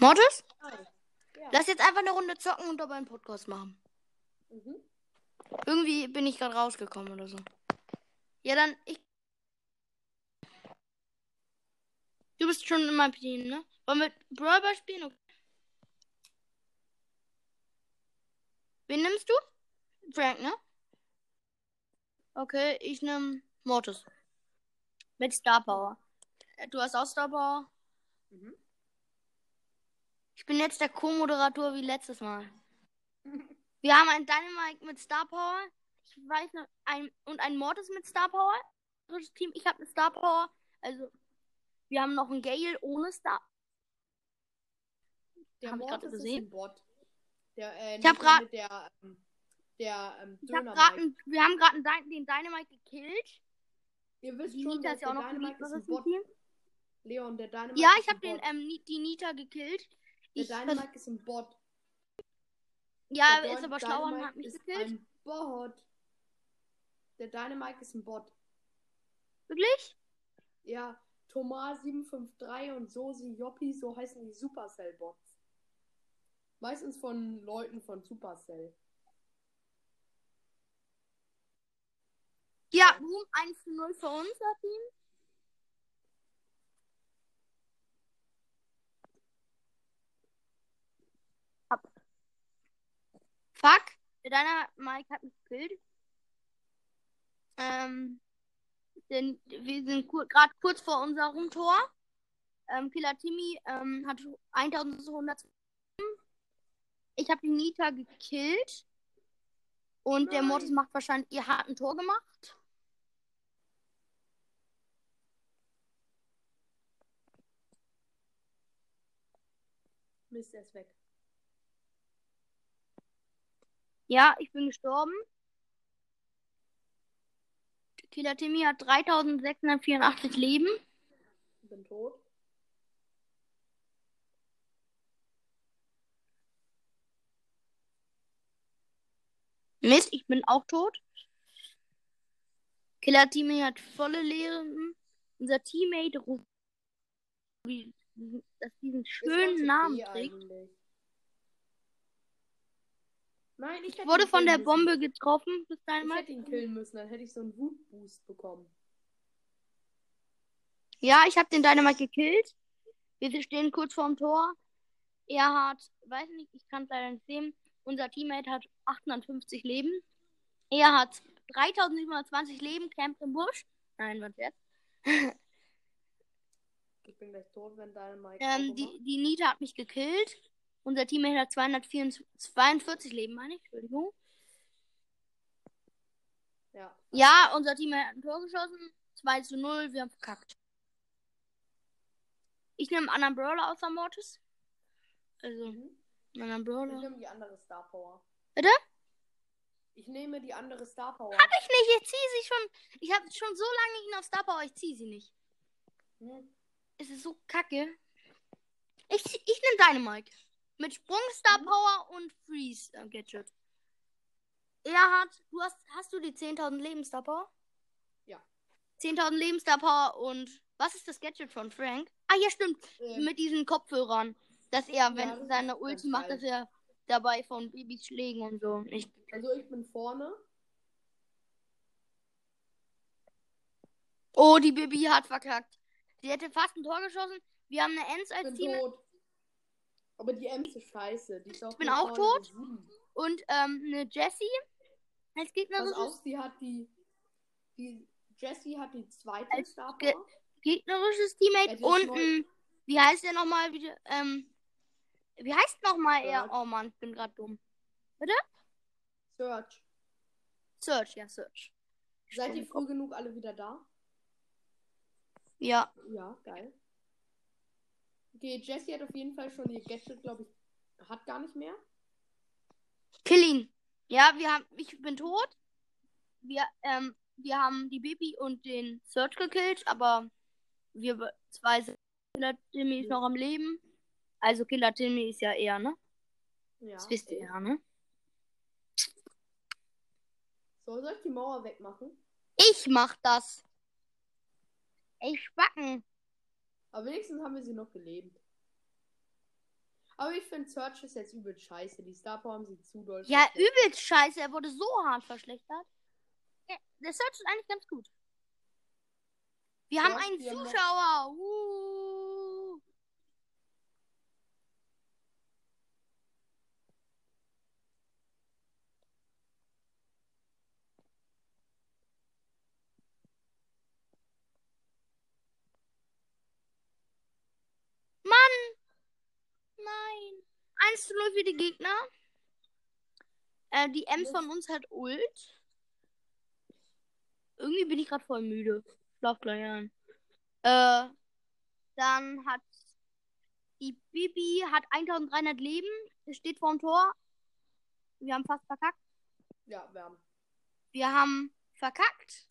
Mortis? Ja. Lass jetzt einfach eine Runde zocken und dabei einen Podcast machen. Mhm. Irgendwie bin ich gerade rausgekommen oder so. Ja, dann ich. Du bist schon in meinem Team, ne? Wollen wir Brawl Ball spielen? Okay. Wen nimmst du? Frank, ne? Okay, ich nehme Mortis. Mit Star Power. Äh, Du hast auch Star Power. Mhm. Ich bin jetzt der Co-Moderator wie letztes Mal. Wir haben einen Dynamite mit Star Power. Ich weiß noch, ein, und ein Mortis mit Star Power. Drittes Team, ich habe eine Star Power. Also, wir haben noch einen Gale ohne Star. Der Hab ich Mortis ist gesehen. ein Bot. Der, äh, Ich hab nicht grad- mit der, ähm, der ähm, Ich hab grad ein, wir haben gerade den Dynamite gekillt. Ihr wisst Die schon, Nita ist ja auch noch ein. Team. Leon, der Dynamite Ja, ich ein habe den ähm, die Nita gekillt. Der Ich Dynamite ist ein Bot. ja, Der ist aber schlauer und hat mich ist gekillt. ein Bot. Der Dynamite ist ein Bot. Wirklich? Ja, Thomas753 und Sosi Joppi, so heißen die Supercell-Bots. Meistens von Leuten von Supercell. Ja, Boom 1 zu 0 für unser Team. Fuck. Deiner Mike hat mich gekillt. Ähm. Denn wir sind kur gerade kurz vor unserem Tor. Ähm, Killer Timmy ähm, hat 1200. Ich habe die Nita gekillt. Und der Nein. Mortis macht wahrscheinlich, ihr hat ein Tor gemacht. Mist, er ist weg. Ja, ich bin gestorben. Killer Timmy hat 3684 Leben. Bin tot. Mist, ich bin auch tot. Killer Timmy hat volle Leben. Unser Teammate ruft, wie- das diesen schönen Namen trägt. eigentlich. Nein, ich Ich wurde von der müssen. Bombe getroffen. Bis dahin Ich hätte ihn killen müssen, dann hätte ich so einen Wutboost bekommen. Ja, ich habe den Dynamite gekillt. Wir stehen kurz vorm Tor. Er hat, weiß nicht, ich kann es leider nicht sehen. Unser Teammate hat 850 Leben. Er hat 3720 Leben, campt im Busch. Nein, was jetzt? Ich bin gleich tot, wenn deine Mike. Ähm, die, die Nita hat mich gekillt. Unser Teammate hat 242 Leben, meine ich. Entschuldigung. Ja. Ja, unser Teammate hat ein Tor geschossen. 2 zu 0, wir haben verkackt. Ich nehme einen anderen Brawler außer Mortis. Also, Mhm. einen anderen Ich Brawler. nehme die andere Star Power. Bitte? Ich nehme die andere Star Power. Hab ich nicht, ich ziehe sie schon. Ich habe schon so lange ihn auf Star Power, ich ziehe sie nicht. Hm. Es ist so kacke. Ich, ich nehme Dynamite. Mit Sprung, Star Mhm. Power und Freeze äh, Gadget. Er hat, du hast, hast du die 10.000 Leben Star Power? Ja. 10.000 Leben Star Power und was ist das Gadget von Frank? Ah, ja, stimmt. Ähm, Mit diesen Kopfhörern. Dass er, wenn ist seine Ulti macht, dass er dabei von Babys Schlägen und so nicht. also ich bin vorne. Oh, die Baby hat verkackt. Sie hätte fast ein Tor geschossen. Wir haben eine Ich als Team. tot. Aber die Ems ist scheiße. Die ist auch bin auch tot. Und ähm, eine Jessie als Pass gegnerisches, auf, sie hat die. die Jessie hat die zweite Als Star Ge- gegnerisches Teammate. Und ein, wie heißt der nochmal wieder? Ähm, wie heißt nochmal er? Oh Mann, ich bin gerade dumm. Search. Search, ja, Search. Seid ihr früh genug alle wieder da? Ja. Ja, geil. Okay, Jessie hat auf jeden Fall schon ihr Gadget, glaube ich, hat gar nicht mehr. Kill ihn. Ja, wir haben, ich bin tot. Wir, ähm, wir haben die Baby und den Search gekillt, aber wir zwei sind. Killer Timmy ist noch am Leben. Also Killer Timmy ist ja eher, ne? Ja. Das wisst ihr ja, ne? So, soll ich die Mauer wegmachen? Ich mach das. Ey, Spacken. Aber wenigstens haben wir sie noch gelebt. Aber ich finde Search ist jetzt übel scheiße. Die Star Power haben sie zu doll. Ja, übelst scheiße. Er wurde so hart verschlechtert. Der Search ist eigentlich ganz gut. Wir haben Ja, einen wir haben Zuschauer. Uh. Mann! Nein. 1 zu 0 für die Gegner. Äh, die Ems von uns hat Ult. Irgendwie bin ich gerade voll müde. Schlaf gleich an. Äh, dann hat die Bibi hat 1300 Leben. Steht vorm Tor. Wir haben fast verkackt. Ja, wir haben. Wir haben verkackt.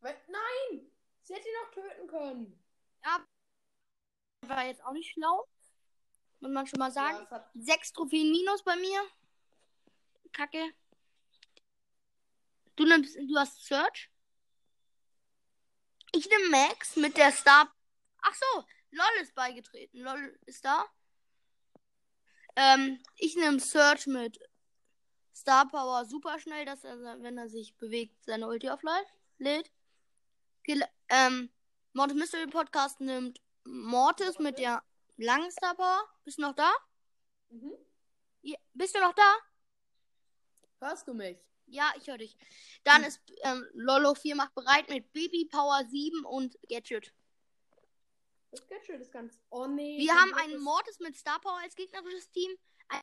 Nein! Sie hätte ihn noch töten können. War jetzt auch nicht schlau. Muss man schon mal Ja, sagen. hat, Sechs Trophäen minus bei mir. Kacke. Du nimmst, du hast Search. Ich nehme Max mit der Star. Ach so, LOL ist beigetreten. LOL ist da. Ähm, ich nehme Search mit Star Power super schnell, dass er, wenn er sich bewegt, seine Ulti auflädt. lädt. Gel- Ähm, Mortis Mystery Podcast nimmt Mortis mit der Power. Bist du noch da? mhm. Ja, bist du noch da? Hörst du mich? Ja, ich höre dich. Dann Hm. ist ähm, Lolo 4 macht bereit mit Baby Power 7 und Gadget. Das Gadget ist ganz. Oh nee. Wir haben einen Mortis mit Star Power als gegnerisches Team. Ein,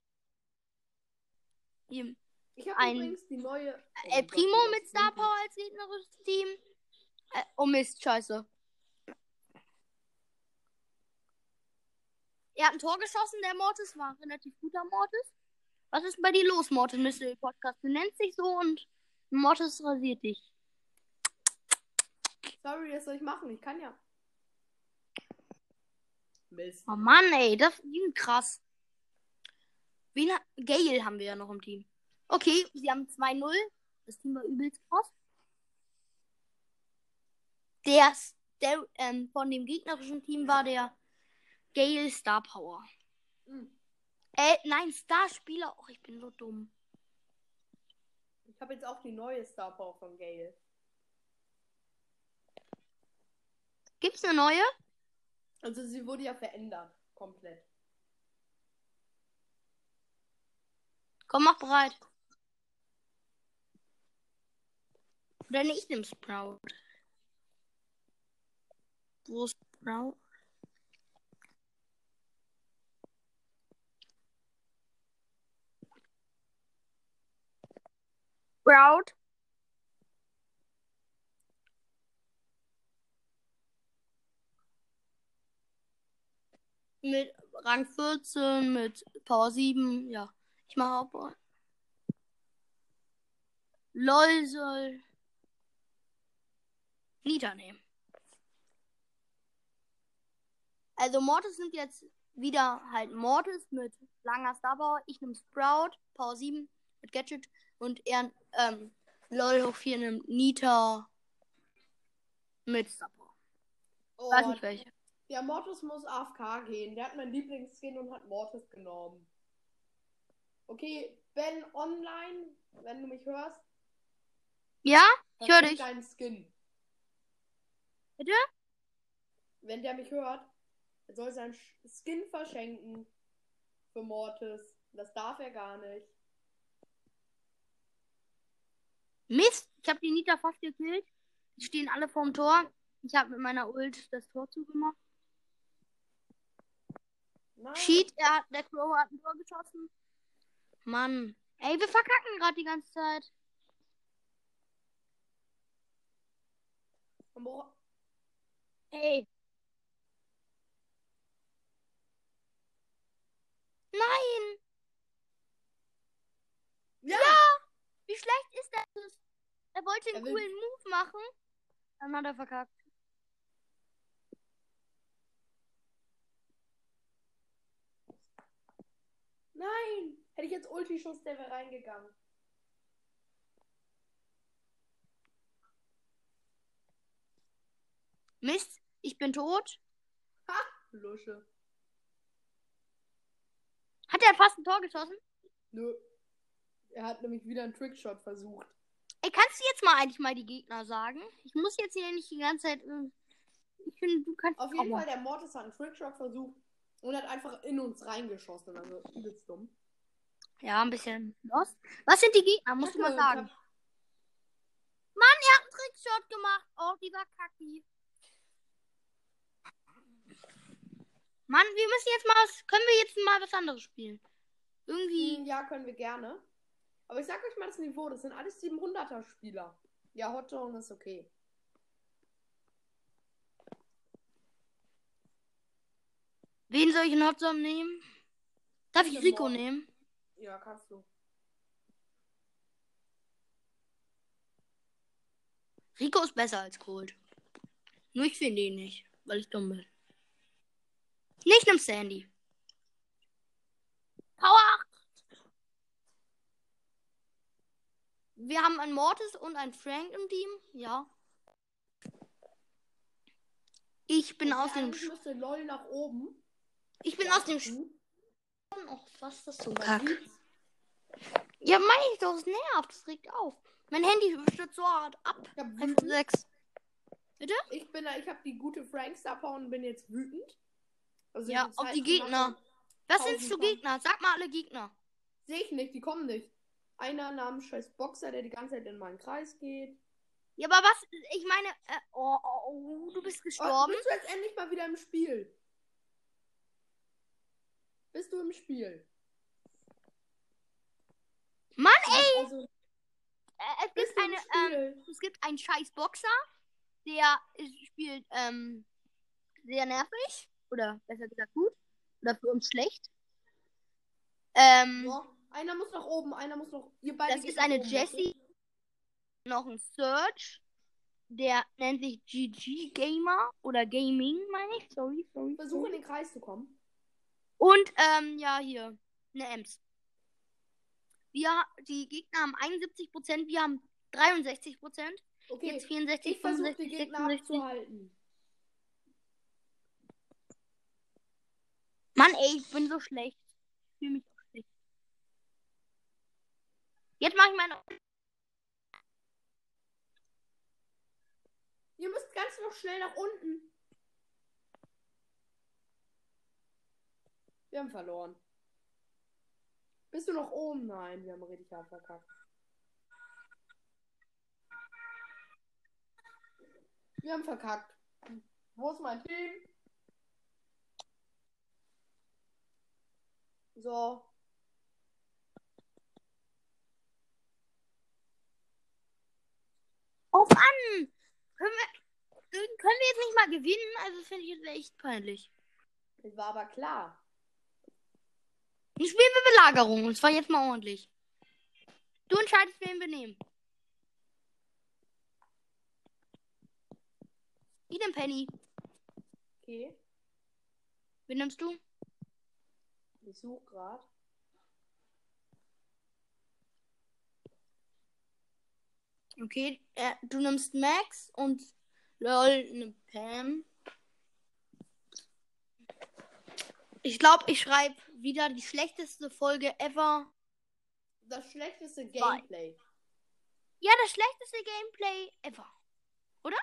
Team. Ich habe übrigens die neue. Oh äh, Gott, Primo mit Star. Power als gegnerisches Team. Äh, oh Mist, scheiße. Er hat ein Tor geschossen, der Mortis war ein relativ guter Mortis. Was ist bei dir los, Mortis Mystery Podcast? Du nennst dich so und Mortis rasiert dich. Sorry, was soll ich machen? Ich kann ja. Mist. Oh Mann, ey, das sind krass. Wen ha Gale haben wir ja noch im Team. Okay, sie haben 2-0. Das Team war übelst krass. Der, der ähm, von dem gegnerischen Team war der Gale Star Power. Hm. Äh, nein, Star Spieler. Och, ich bin so dumm. Ich habe jetzt auch die neue Star Power von Gale. Gibt's eine neue? Also sie wurde ja verändert. Komplett. Komm, mach bereit. Oder nee, ich nehm Sprout. Wo ist Sprout? Sprout. Mit Rang 14, mit Power 7, ja. Ich mache auch. LOL soll Nita nehmen. Also Mortis nimmt jetzt wieder halt Mortis mit langer Starpower. Ich nehme Sprout, Power 7 mit Gadget und er ähm, LOL hoch 4 nimmt Nita mit Starpower. Oh, Weiß nicht welche. ja, Mortis muss AFK gehen. Der hat meinen Lieblingsskin und hat Mortis genommen. Okay, Ben online, wenn du mich hörst. Ja? Ich höre dich. deinen Skin. Bitte? Wenn der mich hört, er soll seinen Skin verschenken für Mortis. Das darf er gar nicht. Mist, ich habe die Nita fast gekillt. Die stehen alle vorm Tor. Ich habe mit meiner Ult das Tor zugemacht. Nein. Cheat, er hat, der Crow hat ein Tor geschossen. Mann. Ey, wir verkacken gerade die ganze Zeit. Ey. Nein. Ja! Wie schlecht ist das? Er wollte einen Er coolen Move machen. Dann hat er verkackt. Nein! Hätte ich jetzt Ulti-Schuss, der wäre reingegangen. Mist, ich bin tot. Lusche. Hat er fast ein Tor geschossen? Nö. Er hat nämlich wieder einen Trickshot versucht. Ey, kannst du jetzt mal eigentlich mal die Gegner sagen? Ich muss jetzt hier nicht die ganze Zeit. äh, Ich finde, du kannst. Auf jeden Fall, der Mortis hat einen Trickshot versucht und hat einfach in uns reingeschossen. Also übelst dumm. Ja, ein bisschen lost. Was sind die Gegner? Musst du mal sagen. Mann, er hat einen Trickshot gemacht. Oh, dieser Kacki. Mann, wir müssen jetzt mal was. Können wir jetzt mal was anderes spielen? Irgendwie. Hm, Ja, können wir gerne. Aber ich sag euch mal das Niveau, das sind alles 700er Spieler. Ja, Hot Zone ist okay. Wen soll ich in Hotzone nehmen? Darf ich Rico nehmen? Ja, kannst du. Rico ist besser als Cold. Nur ich finde ihn nicht, weil ich dumm bin. Nicht nimm Sandy. Power Wir haben einen Mortis und einen Frank im Team. Ja. Ich bin Okay, aus dem. eigentlich müsste LOL nach oben. Ich bin Ja, aus dem. gut. Oh, was ist das so Kack? Ja, meine ich doch, es nervt. Es regt auf. Mein Handy stürzt so hart ab. Ich, hab iPhone wütend. 6. ich bin, ich habe die gute Franks abhauen und bin jetzt wütend. Also Ja, das auf die Gegner. Was sind für. Gegner? Sag mal alle Gegner. Sehe ich nicht, die kommen nicht. Einer namens scheiß Boxer, der die ganze Zeit in meinen Kreis geht. Ja, aber was? Ich meine, äh, oh, oh, oh, du bist Oh, gestorben. bist du jetzt endlich mal wieder im Spiel? Bist du im Spiel? Mann, ey! Also, Äh, es gibt eine, ähm, es gibt einen scheiß Boxer, der spielt ähm, sehr nervig oder besser gesagt gut oder für uns schlecht. Ähm, so, einer muss nach oben, einer muss noch. Ihr beide das ist eine oben, Jessie, noch ein Search, der nennt sich GG Gamer oder Gaming, meine ich. Sorry, sorry. okay? Versuch in den Kreis zu kommen. Und ähm, ja hier eine Ems. Wir, die Gegner haben 71%, wir haben 63%. Okay. Jetzt 64, ich versuche 65, die Gegner 66. abzuhalten. Mann, ey, ich bin so schlecht. Ich fühle mich. Jetzt mache ich meine. Ihr müsst ganz noch schnell nach unten. Wir haben verloren. Bist du noch oben? Nein, wir haben richtig hart verkackt. Wir haben verkackt. Wo ist mein Team? So. Auf an! Können wir, können wir jetzt nicht mal gewinnen? Also, finde ich jetzt echt peinlich. Das war aber klar. Dann spielen wir Belagerung. Und zwar jetzt mal ordentlich. Du entscheidest, wen wir nehmen. Ich nehme Penny. Okay. Wen nimmst du? Ich suche gerade. Okay, äh, du nimmst Max und lol eine Pam. Ich glaube, ich schreibe wieder die schlechteste Folge ever. Das schlechteste Gameplay. Ja, das schlechteste Gameplay ever. Oder?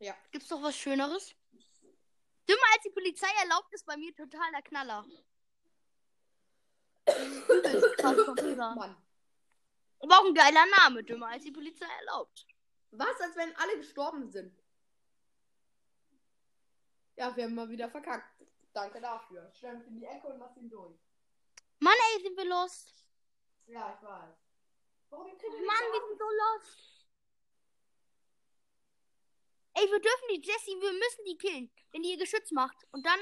Ja. Gibt's doch was Schöneres? Dümmer als die Polizei erlaubt ist bei mir total der Knaller. Übelst krass. Mann. Aber auch ein geiler Name, dümmer als die Polizei erlaubt. Was, als wenn alle gestorben sind? Ja, wir haben mal wieder verkackt. Danke dafür. Mich in die Ecke und lass ihn durch. Mann, ey, sind wir lost. Ja, ich weiß. Warum kriegen wir Mann, wir sind so lost. Ey, wir dürfen die Jessie, wir müssen die killen, wenn die ihr Geschütz macht. Und dann,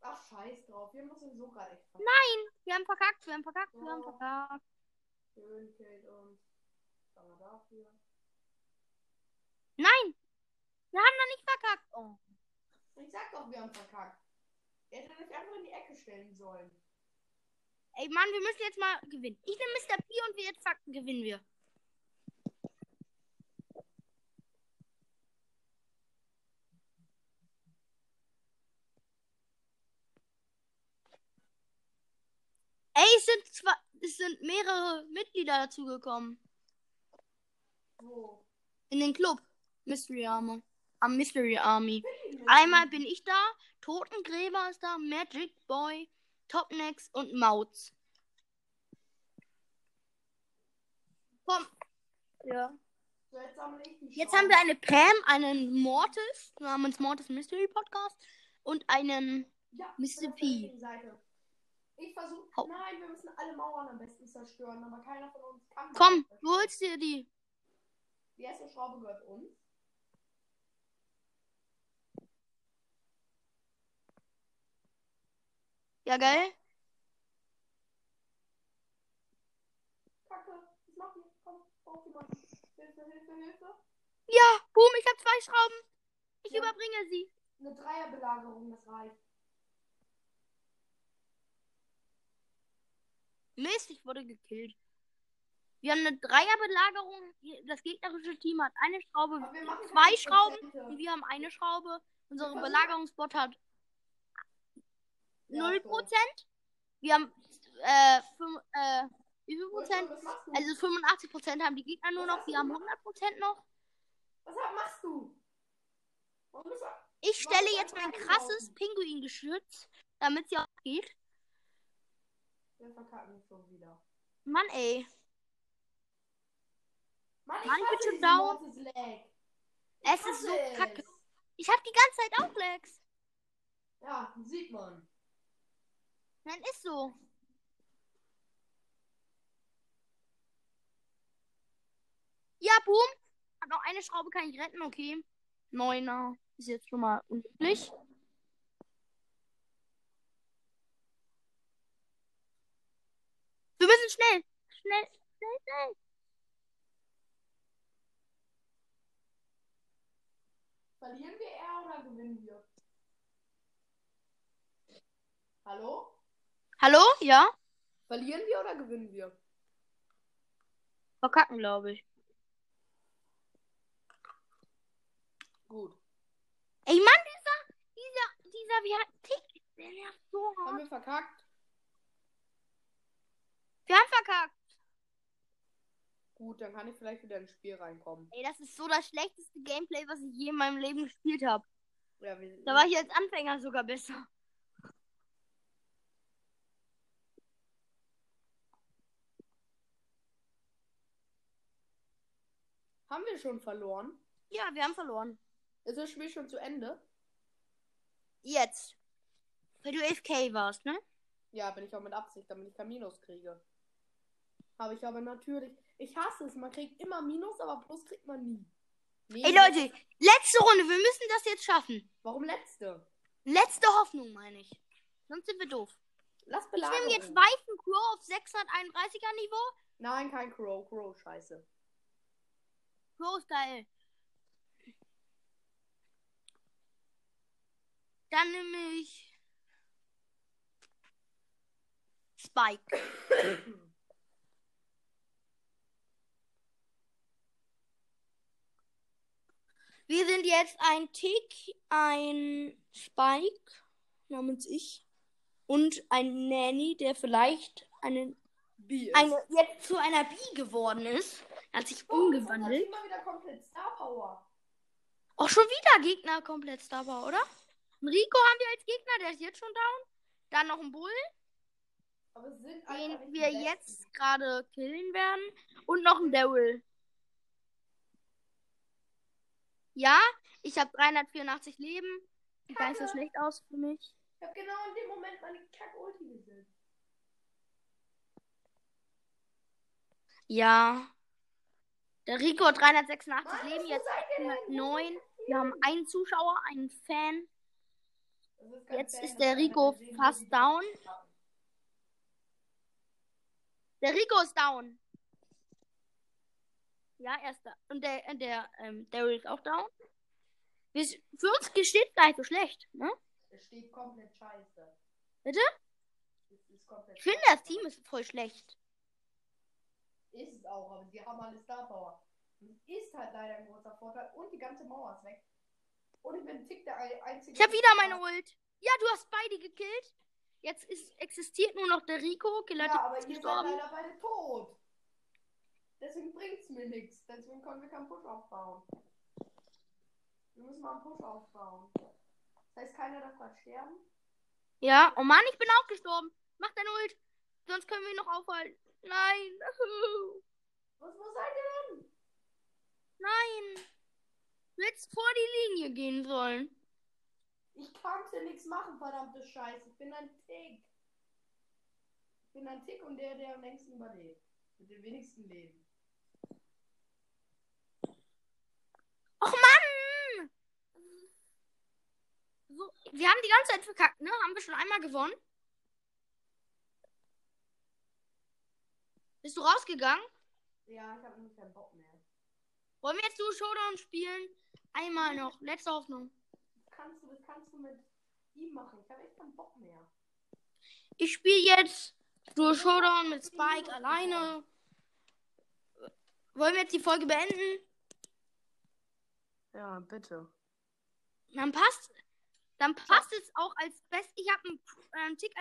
Ach, scheiß drauf. Wir müssen so gerade echt verkacken. nein, wir haben verkackt, wir haben verkackt, wir haben Oh. verkackt. Schön killt uns. Aber dafür. Nein, wir haben noch nicht verkackt. Oh. Ich sag doch, wir haben verkackt. Ihr hättet euch einfach in die Ecke stellen sollen. Ey, Mann, wir müssen jetzt mal gewinnen. Ich nehme Mr. P und wir jetzt fakten, gewinnen wir. sind zwei, es sind mehrere Mitglieder dazugekommen. Wo? In den Club. Mystery Army. Am Mystery Army. Einmal bin ich da, Totengräber ist da, Magic Boy, Topnex und Mautz. Komm. Ja. Jetzt haben wir eine Pam, einen Mortis namens Mortis Mystery Podcast und einen ja, Mr. P. Ich versuche. Nein, wir müssen alle Mauern am besten zerstören, aber keiner von uns kann. Komm, du holst dir die. Die erste Schraube gehört uns. Ja, geil. Kacke, was macht ihr? Komm, braucht jemand. Hilfe, Hilfe, Hilfe. Ja, boom, ich habe zwei Schrauben. Ich Ja. überbringe sie. Eine Dreierbelagerung, das reicht. Mist, ich wurde gekillt. Wir haben eine Dreierbelagerung. Das gegnerische Team hat eine Schraube, zwei Schrauben und wir haben eine Schraube. Unsere Belagerungsbot hat Ja, 0%. Wir haben äh, fünf, äh, wie viel so. Prozent? Also 85% haben die Gegner nur noch, wir haben 100% noch. was machst du? Ich stelle jetzt mein krasses? Pinguingeschütz, damit sie auch geht. Wir verkacken schon wieder. Mann, ey. Mann, ich Mann, diesen down. Es ist so hasse kacke. es. Ich habe die ganze Zeit auch Lags. Ja, sieht man. Nein, ist so. Ja, boom. Hat noch eine Schraube, kann ich retten, okay. Neuner. Ist jetzt schon mal unüblich. Wir müssen schnell. Schnell, schnell, schnell. Verlieren wir eher oder gewinnen wir? Hallo? Hallo? Ja? Verlieren wir oder gewinnen wir? Verkacken, glaube ich. Gut. Ey, Mann, dieser, dieser, dieser, wie hat Tick, der nervt so Haben hart. wir verkackt? Wir haben verkackt. Gut, dann kann ich vielleicht wieder ins Spiel reinkommen. Ey, das ist so das schlechteste Gameplay, was ich je in meinem Leben gespielt habe. Ja, Da war ich als Anfänger sogar besser. Haben wir schon verloren? Ja, wir haben verloren. Ist das Spiel schon zu Ende? Jetzt. Weil du AFK warst, ne? Ja, bin ich auch mit Absicht, damit ich kein Minus kriege. Habe ich aber natürlich. Ich hasse es, man kriegt immer Minus, aber Plus kriegt man nie. Nee, Ey, Leute, letzte Runde. Wir müssen das jetzt schaffen. Warum letzte? Letzte Hoffnung, meine ich. Sonst sind wir doof. Lass Ich nehme jetzt weißen Crow auf 631er Niveau. Nein, kein Crow. Crow, scheiße. Crow ist geil. Dann nehme ich Spike. Wir sind jetzt ein Tick, ein Spike namens ich und ein Nanny, der vielleicht eine, B ist. eine jetzt zu einer Bee geworden ist. Er hat sich Oh, umgewandelt. Immer wieder komplett Star Power. Auch schon wieder Gegner komplett Star oder? Ein Rico haben wir als Gegner, der ist jetzt schon down. Dann noch ein Bull, den wir jetzt gerade killen werden. Und noch ein Daryl. Ja, ich habe 384 Leben. Sieht gar nicht so schlecht aus für mich. Ich hab genau in dem Moment meine Kack-Ulti gesehen. Ja. Der Rico hat 386 Mann, Leben, jetzt seid ihr denn? Wo 109. seid ihr Wir haben einen Zuschauer, einen Fan. Ist Jetzt Fan, ist der Rico fast down. Der Rico ist down. Ja, er ist da. Und der, äh, der ähm, Daryl ist auch down. Wir, für uns steht gar nicht so schlecht, ne? Es steht komplett scheiße. Bitte? Es ist komplett Ich finde, das Team ist voll schlecht. Ist es auch, aber sie haben alle Star Power. Ist halt leider ein großer Vorteil und die ganze Mauer ist weg. Und ich bin Tick der ein- einzige. Ich habe wieder meine Ult. Ja, du hast beide gekillt. Jetzt ist, existiert nur noch der Rico. Gelette Ja, aber ist ihr seid leider beide tot. Deswegen bringt's mir nichts. Deswegen können wir keinen Push aufbauen. Wir müssen mal einen Push aufbauen. Das heißt, keiner darf gerade sterben. Ja, oh Mann, ich bin auch gestorben. Mach dein Ult. Sonst können wir ihn noch aufhalten. Nein. Was, seid ihr denn? Nein. Du hättest vor die Linie gehen sollen. Ich konnte nichts machen, verdammte Scheiße. Ich bin ein Tick. Ich bin ein Tick und der, der am längsten überlebt. Mit dem wenigsten Leben. Och Mann! So, wir haben die ganze Zeit verkackt, ne? Haben wir schon einmal gewonnen? Bist du rausgegangen? Ja, ich habe nämlich keinen Bock mehr. Wollen wir jetzt Duo Showdown spielen? Einmal noch. Letzte Hoffnung. Das kannst du, das kannst du mit ihm machen. Ich habe echt keinen Bock mehr. Ich spiele jetzt Duo Showdown mit Spike alleine. Wollen wir jetzt die Folge beenden? Ja, bitte. Dann passt, dann passt es auch als Best. Ich habe einen, äh, einen Tick